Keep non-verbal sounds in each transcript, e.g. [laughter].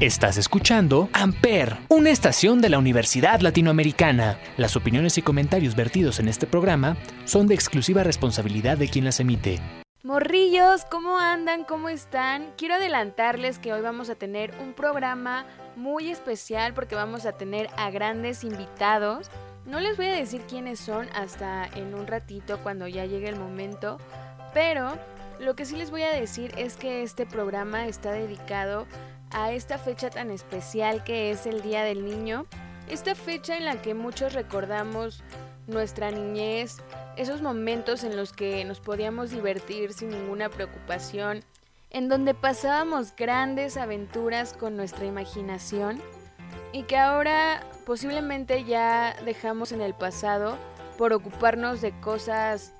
Estás escuchando Amper, una estación de la Universidad Latinoamericana. Las opiniones y comentarios vertidos en este programa son de exclusiva responsabilidad de quien las emite. Morrillos, ¿cómo andan? ¿Cómo están? Quiero adelantarles que hoy vamos a tener un programa muy especial porque vamos a tener a grandes invitados. No les voy a decir quiénes son hasta en un ratito cuando ya llegue el momento, pero lo que sí les voy a decir es que este programa está dedicado a esta fecha tan especial que es el Día del Niño, esta fecha en la que muchos recordamos nuestra niñez, esos momentos en los que nos podíamos divertir sin ninguna preocupación, en donde pasábamos grandes aventuras con nuestra imaginación y que ahora posiblemente ya dejamos en el pasado por ocuparnos de cosas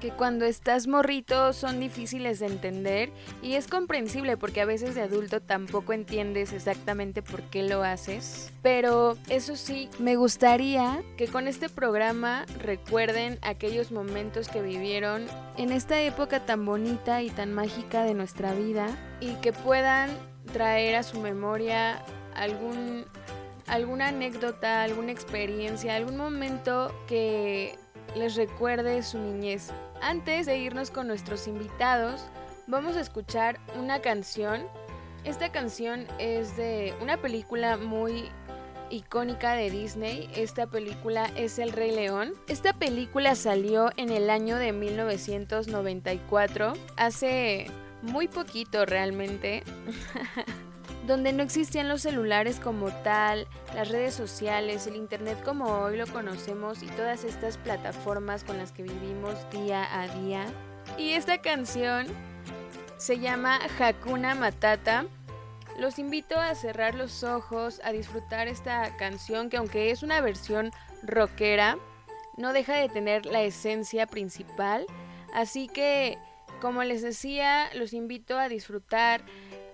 que cuando estás morrito son difíciles de entender y es comprensible porque a veces de adulto tampoco entiendes exactamente por qué lo haces. Pero eso sí, me gustaría que con este programa recuerden aquellos momentos que vivieron en esta época tan bonita y tan mágica de nuestra vida y que puedan traer a su memoria algún alguna anécdota, alguna experiencia, algún momento que les recuerde su niñez. Antes de irnos con nuestros invitados, vamos a escuchar una canción. Esta canción es de una película muy icónica de Disney. Esta película es El Rey León. Esta película salió en el año de 1994, hace muy poquito realmente. [laughs] donde no existían los celulares como tal, las redes sociales, el Internet como hoy lo conocemos y todas estas plataformas con las que vivimos día a día. Y esta canción se llama Hakuna Matata. Los invito a cerrar los ojos, a disfrutar esta canción que aunque es una versión rockera, no deja de tener la esencia principal. Así que, como les decía, los invito a disfrutar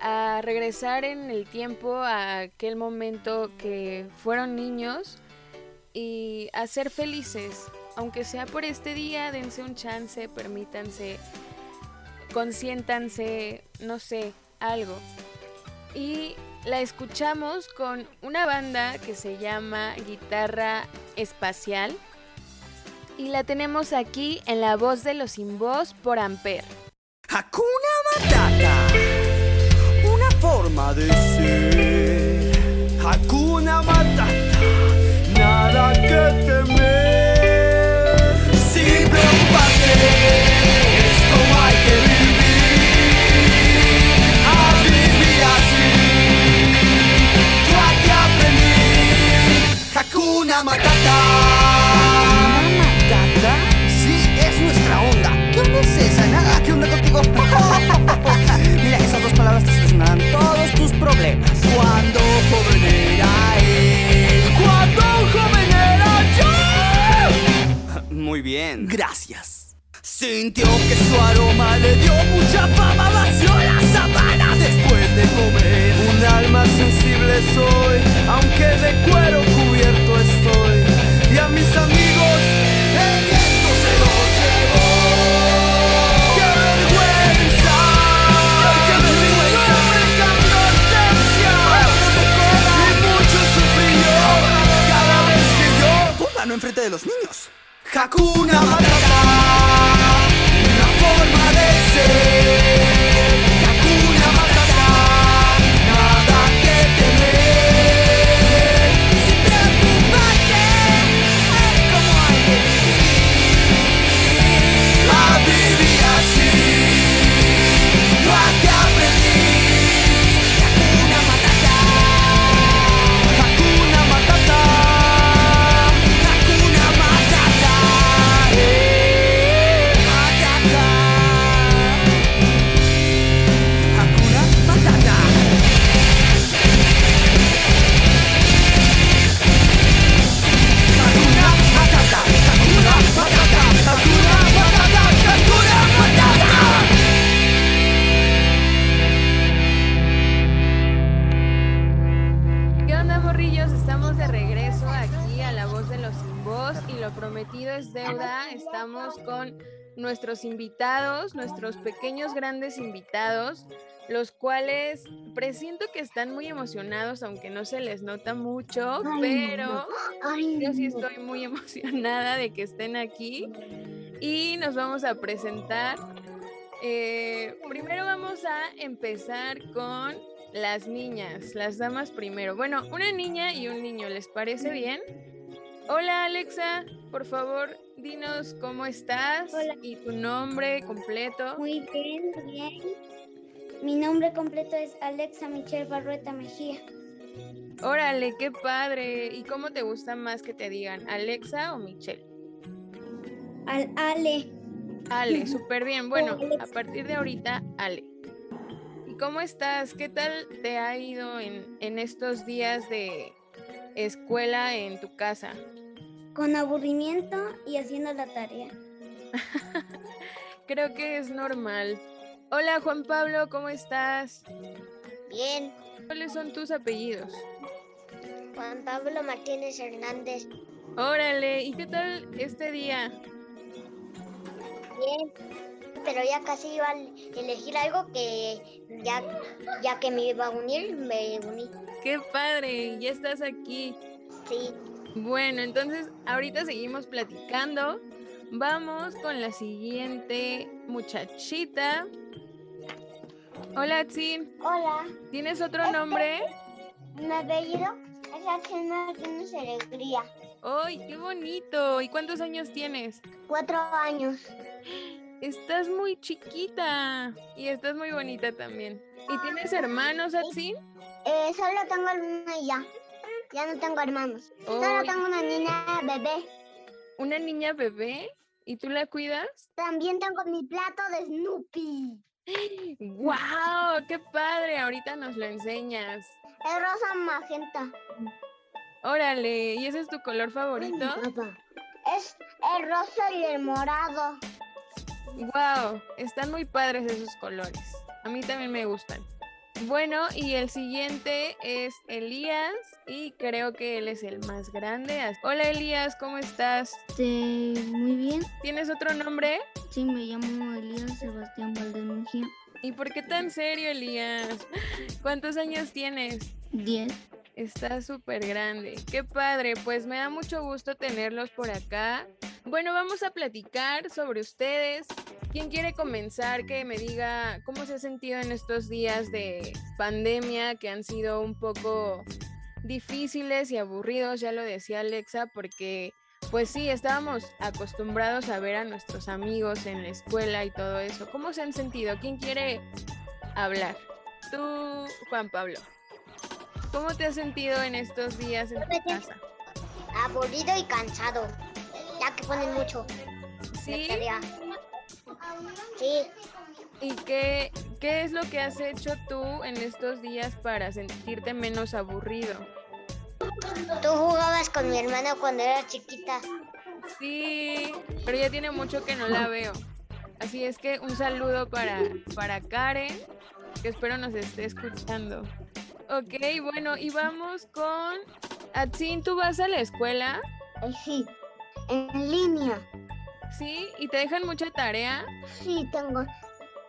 a regresar en el tiempo a aquel momento que fueron niños y a ser felices. Aunque sea por este día, dense un chance, permítanse, consiéntanse, no sé, algo. Y la escuchamos con una banda que se llama Guitarra Espacial. Y la tenemos aquí en la voz de los sin voz por Amper. Hakuna Matata forma de ser. Gracias. Sintió que su aroma le dio mucha fama, vació la sabana después de comer. Un alma sensible soy, aunque de cuero cubierto estoy. Y a mis amigos, Estamos con nuestros invitados, nuestros pequeños grandes invitados. los cuales presiento que están muy emocionados, aunque no se les nota mucho, pero yo sí estoy muy [laughs] emocionada de que estén aquí y nos vamos a presentar. Eh, primero vamos a empezar con las niñas, las damas primero. Bueno, una niña y un niño, ¿les parece bien? Hola Alexa, por favor, dinos cómo estás y tu nombre completo. Muy bien, bien. Mi nombre completo es Alexa Michelle Barrueta Mejía. Órale, qué padre. ¿Y cómo te gusta más que te digan, Alexa o Michelle? Al Ale. Ale, [laughs] súper bien. Bueno, a partir de ahorita, Ale. ¿Y cómo estás? ¿Qué tal te ha ido en, en estos días de escuela en tu casa? Con aburrimiento y haciendo la tarea. [laughs] Creo que es normal. Hola Juan Pablo, ¿cómo estás? Bien, ¿Cuáles son tus apellidos? Juan Pablo Martínez Hernández. Órale, ¿y qué tal este día? Bien, pero ya casi iba a elegir algo que ya, ya que me iba a unir, me uní. Qué padre, ya estás aquí. Sí, Bueno, entonces ahorita seguimos platicando. Vamos con la siguiente muchachita. Hola, Tsin. hola, ¿Tienes otro nombre? mi apellido es Axel Martínez Alegría. ¡Ay, qué bonito! ¿Y cuántos años tienes? Cuatro años. Estás muy chiquita y estás muy bonita también. ¿Y tienes hermanos, Atsin? Eh, solo tengo una y ya. Ya no tengo hermanos. Solo tengo una niña bebé. ¿Una niña bebé? ¿Y tú la cuidas? También tengo mi plato de Snoopy. ¡Wow! ¡Qué padre! Ahorita nos lo enseñas. Es rosa magenta. Órale, ¿y ese es tu color favorito? Es el rosa y el morado. ¡Wow! Están muy padres esos colores. A mí también me gustan. Bueno, y el siguiente es Elías y creo que él es el más grande. Hola Elías, ¿cómo estás? Este, muy bien. ¿Tienes otro nombre? Sí, me llamo Elías Sebastián Mejía. ¿Y por qué tan serio, Elías? ¿Cuántos años tienes? 10. Está súper grande. Qué padre, pues me da mucho gusto tenerlos por acá. Bueno, vamos a platicar sobre ustedes. ¿Quién quiere comenzar? Que me diga cómo se ha sentido en estos días de pandemia que han sido un poco difíciles y aburridos, ya lo decía Alexa, porque pues sí, estábamos acostumbrados a ver a nuestros amigos en la escuela y todo eso. ¿Cómo se han sentido? ¿Quién quiere hablar? Tú, Juan Pablo. ¿Cómo te has sentido en estos días en tu casa? Aburrido y cansado. Ya que ponen mucho. ¿Sí? Sí, ¿Y qué, qué es lo que has hecho tú en estos días para sentirte menos aburrido? tú jugabas con mi hermana cuando era chiquita. Sí, pero ya tiene mucho que no la veo. Así es que un saludo para, para Karen, que espero nos esté escuchando. Ok, bueno, y vamos con... Atsin, ¿tú vas a la escuela? Eh, sí, en línea. ¿Sí? ¿Y te dejan mucha tarea? Sí, tengo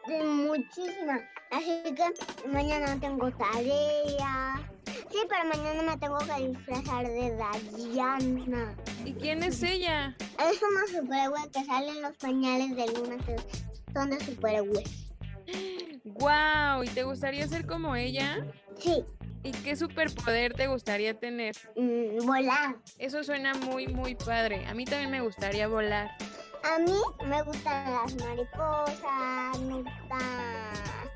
de muchísimas. Así que mañana tengo tarea. Sí, pero mañana me tengo que disfrazar de Dayana. ¿Y quién es ella? Es una superhéroe que sale en los pañales de Luna, que son de superhéroes. ¡Wow! ¿Y te gustaría ser como ella? Sí, ¿Y qué superpoder te gustaría tener? mm, volar. Eso suena muy, muy padre. A mí también me gustaría volar. A mí me gustan las mariposas, me gusta...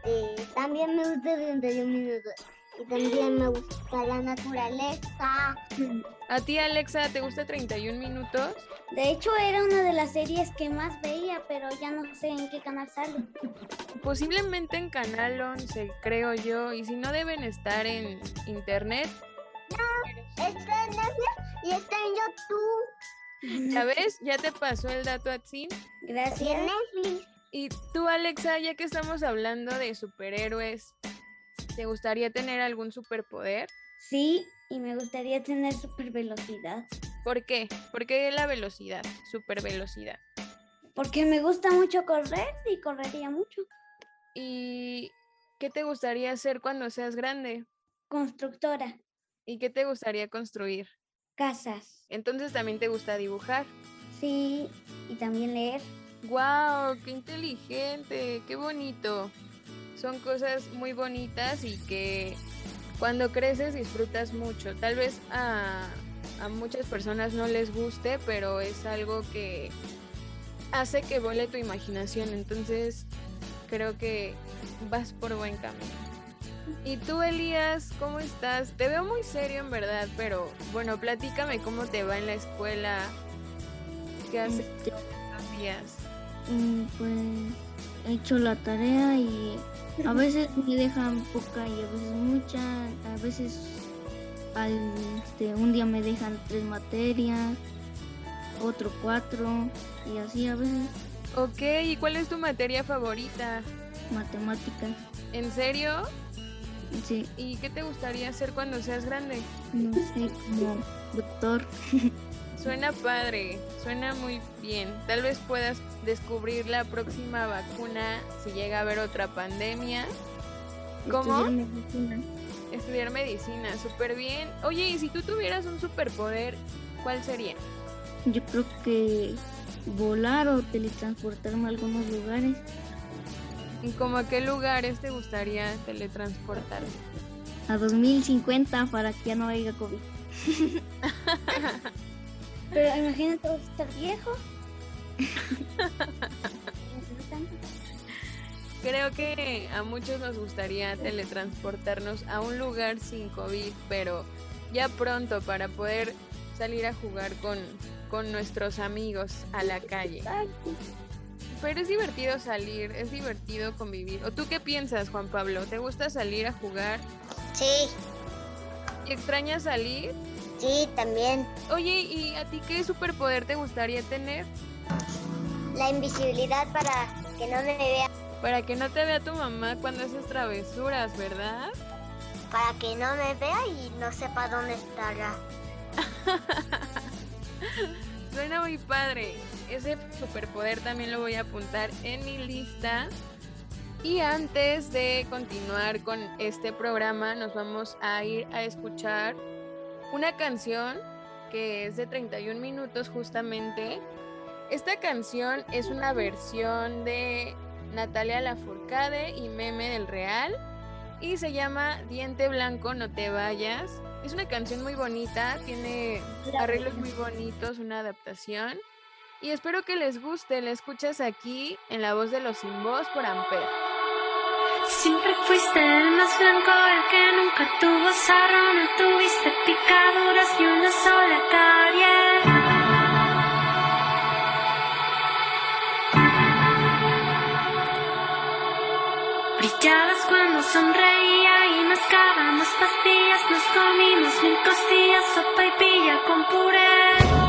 sí, también me gusta 31 minutos. Y también me gusta la naturaleza. ¿A ti, Alexa, te gusta 31 minutos? De hecho, era una de las series que más veía, pero ya no sé en qué canal sale. Posiblemente en Canal 11, creo yo. Y si no, deben estar en internet. Está en Netflix y está en YouTube. ¿Ya ves? Ya te pasó el dato a. Y en Gracias. Netflix. Y tú, Alexa, ya que estamos hablando de superhéroes, ¿te gustaría tener algún superpoder? Sí, y me gustaría tener super velocidad. ¿Por qué? ¿Por qué la velocidad? Super velocidad. Porque me gusta mucho correr y correría mucho. ¿Y ¿Qué te gustaría hacer cuando seas grande? Constructora. ¿Y qué te gustaría construir? Casas. Entonces también te gusta dibujar. Sí, y también leer. ¡Wow! ¡Qué inteligente! ¡Qué bonito! Son cosas muy bonitas y que cuando creces disfrutas mucho. Tal vez a, a muchas personas no les guste, pero es algo que hace que vuele tu imaginación. Entonces creo que vas por buen camino. ¿Y tú, Elías, cómo estás? Te veo muy serio en verdad, pero bueno, platícame cómo te va en la escuela. ¿Qué haces estos días? mm, pues he hecho la tarea y a veces me dejan poca y a veces mucha, a veces al, este, un día me dejan tres materias, otro cuatro y así a veces Ok, ¿y cuál es tu materia favorita? matemáticas. ¿En serio? Sí, ¿Y qué te gustaría hacer cuando seas grande? no sé, como doctor. [laughs] Suena padre, suena muy bien. Tal vez puedas descubrir la próxima vacuna si llega a haber otra pandemia. ¿Cómo? estudiar medicina. Estudiar medicina, súper bien. Oye, y si tú tuvieras un superpoder, ¿cuál sería? Yo creo que volar o teletransportarme a algunos lugares. ¿Y como a qué lugares te gustaría teletransportarte? A 2050 para que ya no haya COVID. [laughs] Pero imagínate estar viejo. Creo que a muchos nos gustaría teletransportarnos a un lugar sin COVID, pero ya pronto para poder salir a jugar con, con nuestros amigos a la calle. Pero es divertido salir, es divertido convivir. ¿O tú qué piensas, Juan Pablo? ¿Te gusta salir a jugar? Sí, ¿Y extrañas salir? Sí, también. Oye, ¿y a ti qué superpoder te gustaría tener? La invisibilidad para que no me vea, Para que no te vea tu mamá cuando haces travesuras, ¿verdad? para que no me vea y no sepa dónde estará. [laughs] Suena muy padre. Ese superpoder también lo voy a apuntar en mi lista. Y antes de continuar con este programa, nos vamos a ir a escuchar una canción que es de 31 minutos justamente. Esta canción es una versión de Natalia Lafourcade y Meme del Real y se llama Diente Blanco, no te vayas. Es una canción muy bonita, tiene arreglos muy bonitos, una adaptación. Y espero que les guste, la escuchas aquí en la voz de los sin voz por Amper. Siempre fuiste el más blanco, el que nunca tuvo sarro, no tuviste picaduras ni una sola carie. Brillabas cuando sonreía y mascábamos pastillas, nos comimos mil costillas, sopa y pilla con puré.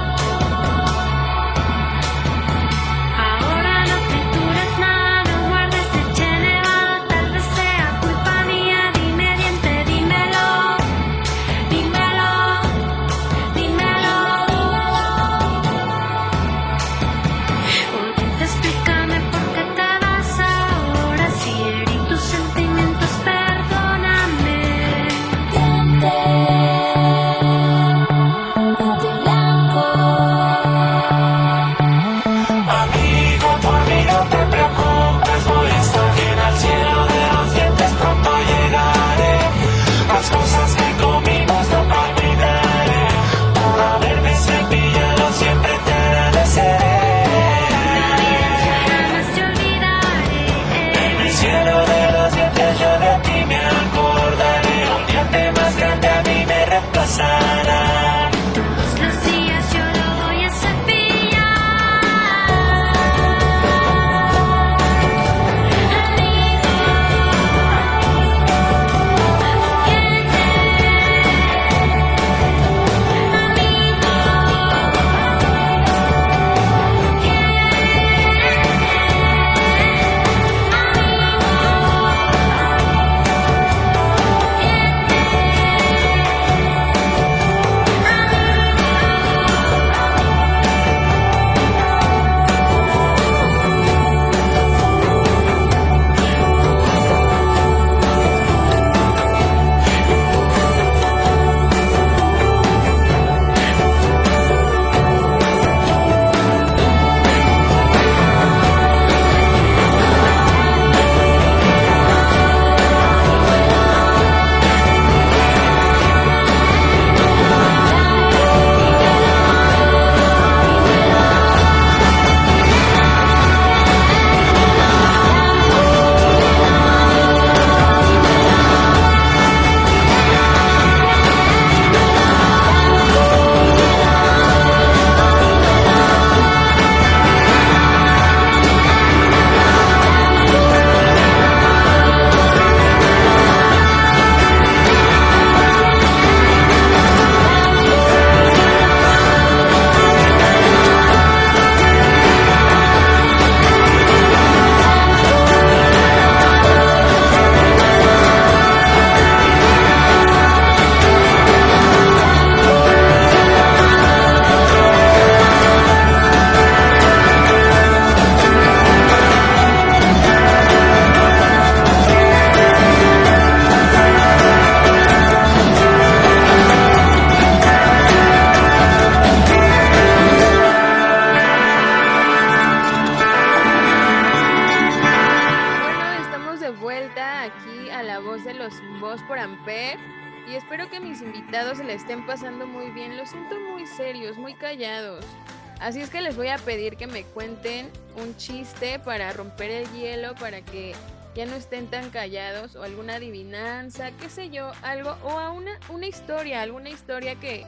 Así es que les voy a pedir que me cuenten un chiste para romper el hielo, para que ya no estén tan callados o alguna adivinanza, qué sé yo, algo o a una, una historia, alguna historia que,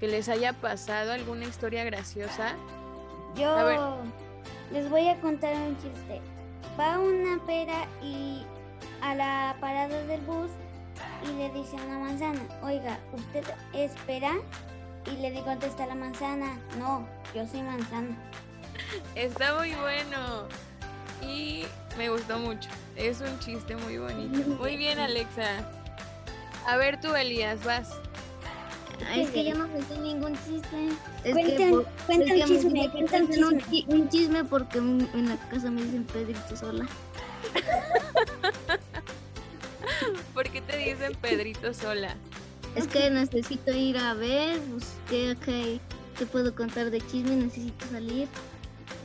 que les haya pasado, alguna historia graciosa. Yo A ver. les voy a contar un chiste. Va una pera y a la parada del bus y le dice a una manzana, oiga, ¿usted espera? Y le contesta la manzana, no, yo soy manzana. Está muy bueno y me gustó mucho. Es un chiste muy bonito. [laughs] Muy bien, Alexa. A ver tú, Elías, vas. Es que yo no me sé ningún chiste. Es que, cuenta es un que chisme, un cuentan un, chisme. chi- un chisme porque en la casa me dicen Pedrito sola. [laughs] ¿Por qué te dicen Pedrito sola? Es que necesito ir a ver, pues, ¿qué, qué, qué puedo contar de chisme? Necesito salir.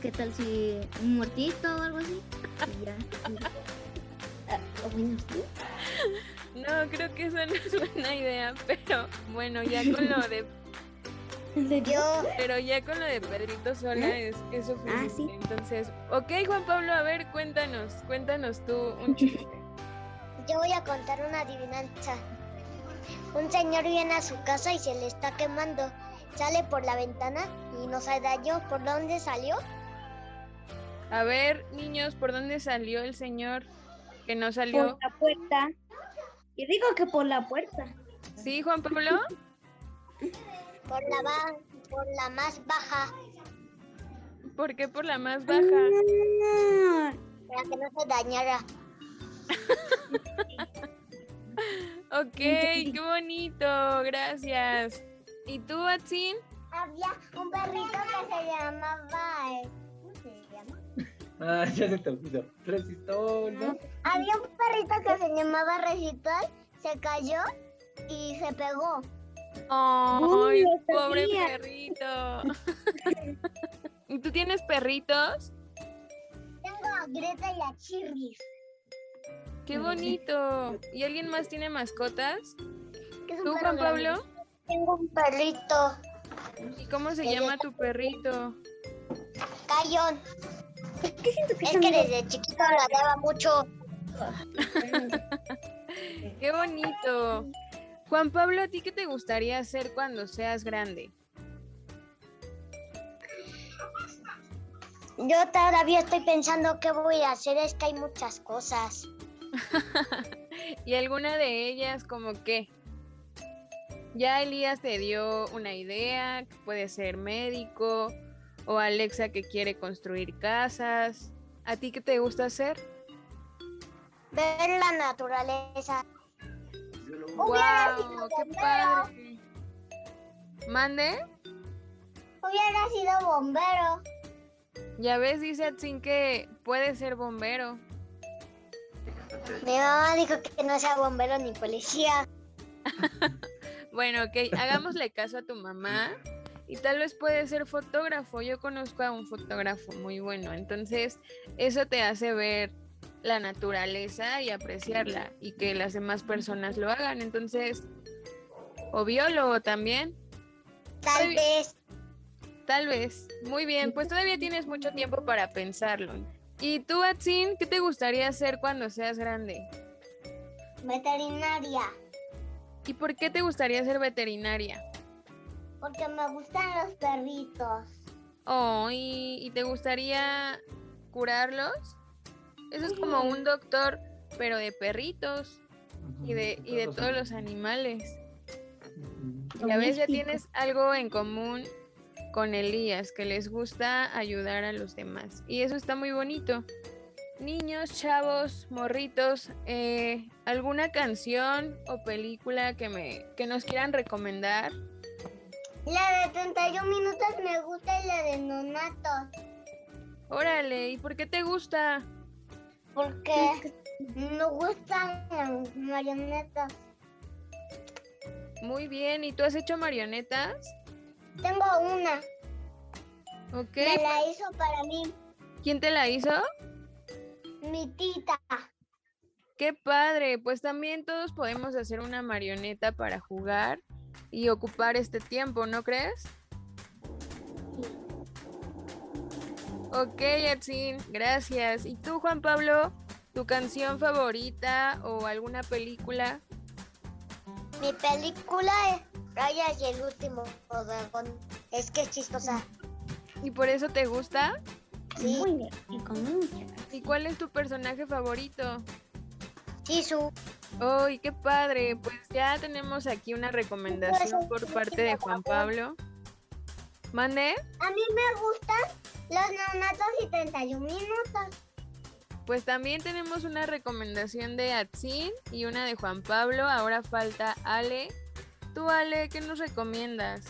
¿Qué tal si un muertito o algo así? Y ya. Ah. No, creo que esa no es buena idea, pero bueno, ya con lo de, ¿En serio? Yo, pero ya con lo de Pedrito sola es, es suficiente. Ah, sí. Entonces, ok, Juan Pablo, a ver, cuéntanos, cuéntanos tú un [laughs] chiste. yo voy a contar una adivinanza. Un señor viene a su casa y se le está quemando. Sale por la ventana y no se dañó. ¿Por dónde salió? A ver, niños, ¿por dónde salió el señor que no Por salió? la puerta. Y digo que por la puerta. ¿Sí, Juan Pablo? Por la, ba- por la más baja, ¿Por qué por la más baja? Para que no se dañara. [laughs] Ok, qué bonito, gracias. ¿Y tú, Atsin? Había un perrito que se llamaba... eh, ¿Cómo se llama? [laughs] Ah, ya se te olvidó. Resistol, ¿no? Había un perrito que se llamaba Recitol, se cayó y se pegó. ¡Ay, Uy, pobre perrito! [laughs] ¿Y tú tienes perritos? Tengo a Greta y a Chirris. ¡Qué bonito! ¿Y alguien más tiene mascotas? que ¿Tú, Juan. Pablo? Tengo un perrito, ¿Y cómo se llama tu perrito? Cayón. ¿Qué siento que Es que muy- desde chiquito ladraba mucho. [laughs] ¡Qué bonito! Juan Pablo, ¿a ti qué te gustaría hacer cuando seas grande? Yo todavía estoy pensando qué voy a hacer, es que hay muchas cosas. [laughs] ¿Y alguna de ellas como qué? Ya Elías te dio una idea, que puede ser médico, o Alexa que quiere construir casas. ¿A ti qué te gusta hacer? Ver la naturaleza. ¡Wow! ¡Qué padre! ¿Mande? Hubiera sido bombero. Ya ves, dice Atsin que puede ser bombero. Mi mamá dijo que no sea bombero ni policía. [laughs] Bueno, ok, hagámosle caso a tu mamá y tal vez puede ser fotógrafo. Yo conozco a un fotógrafo muy bueno, entonces eso te hace ver la naturaleza y apreciarla y que las demás personas lo hagan. Entonces, o biólogo también, Tal Ay. vez. tal vez. Muy bien, pues todavía tienes mucho tiempo para pensarlo. ¿Y tú, Atsin, qué te gustaría hacer cuando seas grande? Veterinaria. ¿Y por qué te gustaría ser veterinaria? Porque me gustan los perritos. Oh, ¿y, y te gustaría curarlos? Eso es como un doctor, pero de perritos y de, y de todos los animales. Y a veces ya tienes algo en común con Elías, que les gusta ayudar a los demás. Y eso está muy bonito. Niños, chavos, morritos, eh, ¿alguna canción o película que, me, que nos quieran recomendar? La de 31 minutos me gusta y la de Nonato. Órale, ¿y por qué te gusta? Porque me gustan las marionetas. Muy bien, ¿y tú has hecho marionetas? Tengo una. Ok, Me la hizo para mí ¿quién te la hizo? mi tita. Qué padre, pues también todos podemos hacer una marioneta para jugar y ocupar este tiempo, ¿no crees? Ok, Atsin, gracias. ¿Y tú, Juan Pablo? ¿Tu canción favorita o alguna película? Mi película es Raya y el último dragón. Es que es chistosa. ¿Y por eso te gusta? Sí, Muy bien, y con. ¿Y cuál es tu personaje favorito? Chisu. ¡Ay, qué padre! Pues ya tenemos aquí una recomendación por parte de Juan Pablo. ¿Mande? A mí me gustan los neonatos y 31 minutos. Pues también tenemos una recomendación de Atsin y una de Juan Pablo. Ahora falta Ale. Tú, Ale, ¿qué nos recomiendas?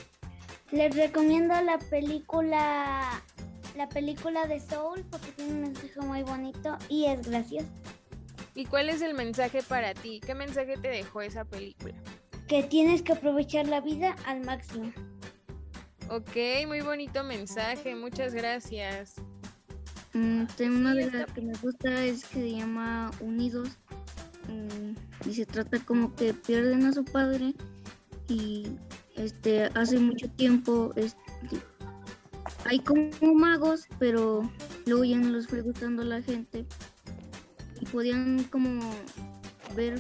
Les recomiendo la película la película de Soul porque tiene un mensaje muy bonito y es gracioso. ¿Y cuál es el mensaje para ti? ¿Qué mensaje te dejó esa película? Que tienes que aprovechar la vida al máximo. Ok, muy bonito mensaje. Muchas gracias. Mm, una Sí, de las que me gusta es que se llama Unidos mm, y se trata como que pierden a su padre y este hace mucho tiempo hay como magos pero luego ya no les fue gustando la gente y podían como ver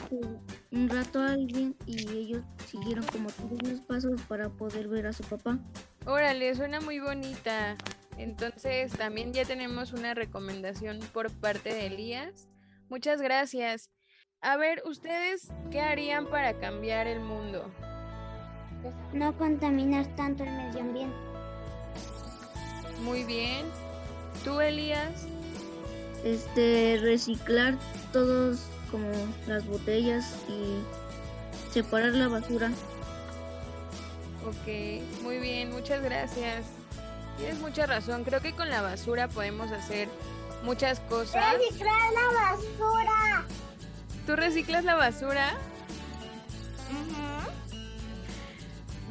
un rato a alguien y ellos siguieron como todos los pasos para poder ver a su papá. Órale, suena muy bonita. Entonces también ya tenemos una recomendación por parte de Elías. Muchas gracias. A ver, ¿ustedes qué harían para cambiar el mundo? No contaminar tanto el medio ambiente. Muy bien. ¿Tú, Elías? este reciclar todos como las botellas y separar la basura Ok, muy bien, muchas gracias. Tienes mucha razón. Creo que con la basura podemos hacer muchas cosas. Reciclar la basura. ¿Tú reciclas la basura?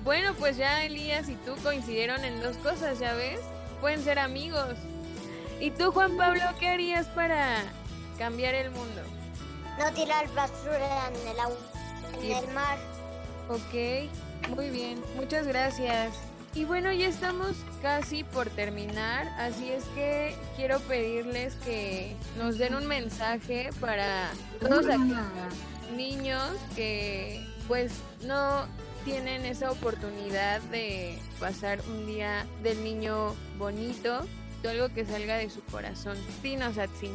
Bueno, pues ya Elías y tú coincidieron en dos cosas, ¿ya ves? Pueden ser amigos. ¿Y tú, Juan Pablo, qué harías para cambiar el mundo? No tirar basura en el agua, en el mar. Ok, muy bien, muchas gracias. Y bueno, ya estamos casi por terminar, así es que quiero pedirles que nos den un mensaje para todos aquellos niños que pues no tienen esa oportunidad de pasar un día del niño bonito, algo que salga de su corazón. Dinos, Atsin.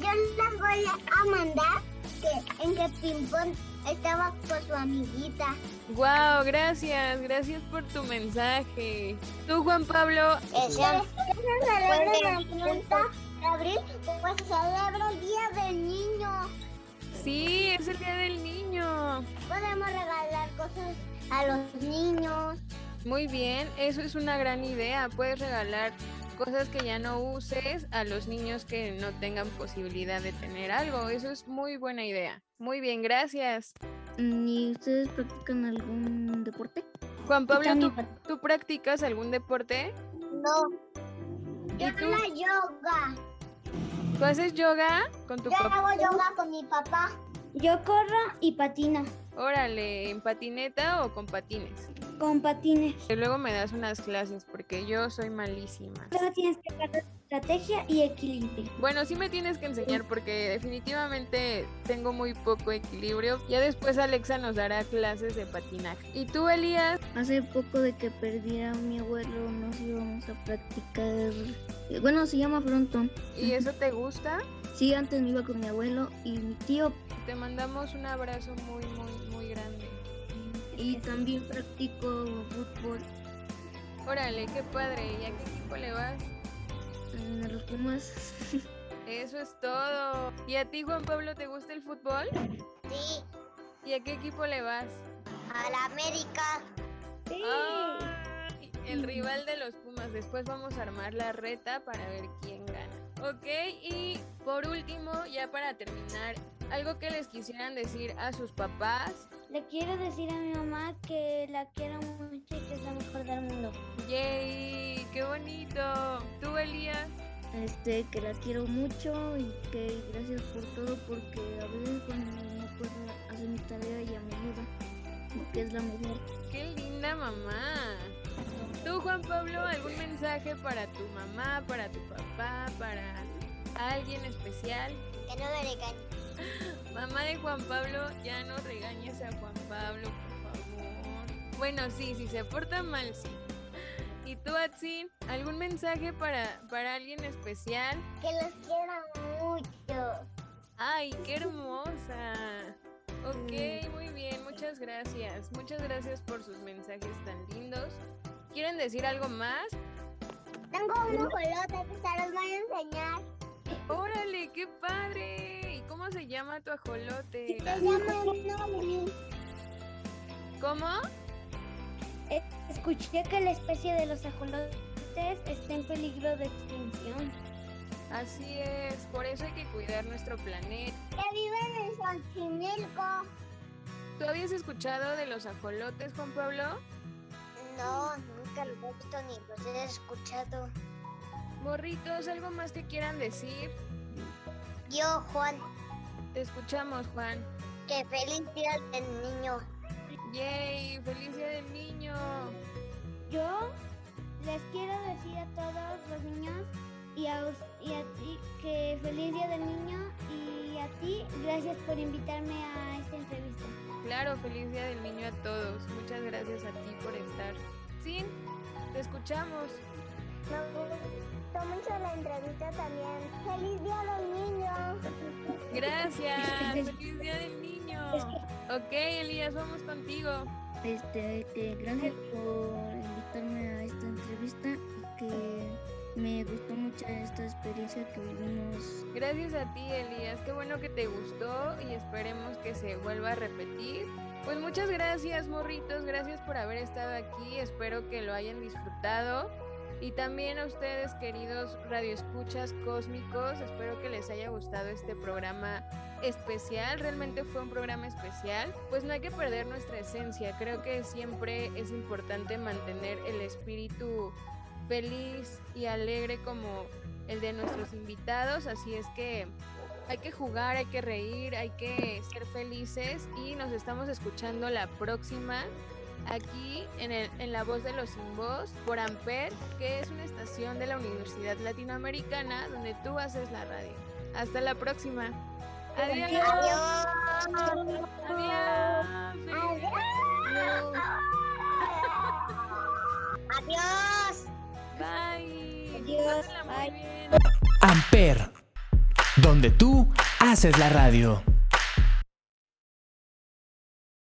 Yo les voy a mandar que en que Pimpón estaba con su amiguita. Wow, gracias, gracias por tu mensaje. Tú, Juan Pablo, Se celebra 30 de abril, pues se celebra el Día del Niño. Sí, es el día del niño. Podemos regalar cosas a los niños. Muy bien, eso es una gran idea. Puedes regalar cosas que ya no uses a los niños que no tengan posibilidad de tener algo. Eso es muy buena idea. Muy bien, gracias. ¿Y ustedes practican algún deporte? Juan Pablo, ¿tú, practicas algún deporte? No, yo hago yoga. ¿Tú haces yoga con tu Yo papá? hago yoga con mi papá. Yo corro y patino Órale, ¿en patineta o con patines? con patines. Y luego me das unas clases porque yo soy malísima. Solo tienes que estrategia y equilibrio. Bueno, sí me tienes que enseñar porque definitivamente tengo muy poco equilibrio. Ya después Alexa nos dará clases de patinaje. ¿Y tú, Elías? Hace poco de que perdí a mi abuelo nos íbamos a practicar... Bueno, se llama frontón. ¿Y eso te gusta? Sí, antes me iba con mi abuelo y mi tío Te mandamos un abrazo muy, muy, muy grande. y también practico fútbol Órale, qué padre. ¿Y a qué equipo le vas? En los Pumas. Eso es todo. ¿Y a ti, Juan Pablo, te gusta el fútbol? Sí, ¿Y a qué equipo le vas? a la América. Ay, el rival de los Pumas. Después vamos a armar la reta para ver quién gana. Ok, y por último, ya para terminar, algo que les quisieran decir a sus papás. Le quiero decir a mi mamá que la quiero mucho y que es la mejor del mundo. ¡Yay! ¡Qué bonito! ¿Tú, Elías? este, que la quiero mucho y que gracias por todo porque a veces cuando no puedo hacer mi tarea ella me ayuda, porque es la mejor. ¡Qué linda mamá! Tú, Juan Pablo, ¿algún mensaje para tu mamá, para tu papá, para alguien especial? Que no me regañe. Mamá de Juan Pablo, ya no regañes a Juan Pablo, por favor. Bueno, sí, si se porta mal, sí. ¿Y tú, Atsin? ¿Algún mensaje para, para alguien especial? Que los quiero mucho. ¡Ay, qué hermosa! Ok, muy bien, muchas gracias. Muchas gracias por sus mensajes tan lindos. ¿Quieren decir algo más? Tengo un ajolote que se los voy a enseñar. ¡Órale, qué padre! ¿Y cómo se llama tu ajolote? Se llama Noli. ¿Cómo? Escuché que la especie de los ajolotes está en peligro de extinción. Así es, por eso hay que cuidar nuestro planeta. Que viven en Xochimilco. ¿Tú habías escuchado de los ajolotes, Juan Pablo? No, nunca los he visto ni los he escuchado. Morritos, ¿algo más que quieran decir? Yo, Juan, Te escuchamos, Juan. que feliz día del niño. ¡Yay! ¡Feliz Día del Niño! Yo les quiero decir a todos los niños y a, us- y a ti que feliz día del niño y a ti gracias por invitarme a esta entrevista. Claro, feliz Día del Niño a todos. Muchas gracias a ti por estar. Sí, te escuchamos. Me gustó mucho la entrevista también. ¡Feliz día del niño! Gracias. [laughs] ¡Feliz Día del Niño! [laughs] Ok, Elías, vamos contigo. Este, que gracias por invitarme a esta entrevista y que me gustó mucho esta experiencia que vivimos. Gracias a ti, Elías. Qué bueno que te gustó y esperemos que se vuelva a repetir. Pues muchas gracias, morritos. Gracias por haber estado aquí. Espero que lo hayan disfrutado. Y también a ustedes, queridos radioescuchas cósmicos, espero que les haya gustado este programa especial. Realmente fue un programa especial. Pues no hay que perder nuestra esencia. Creo que siempre es importante mantener el espíritu feliz y alegre como el de nuestros invitados. Así es que hay que jugar, hay que reír, hay que ser felices y nos estamos escuchando la próxima aquí en, el, en La Voz de los Sin Voz por Amper, que es una estación de la Universidad Latinoamericana donde tú haces la radio. Hasta la próxima. Adiós. Adiós. Adiós. Adiós. Bye. Adiós. Pásala muy Bye. Amper, donde tú haces la radio.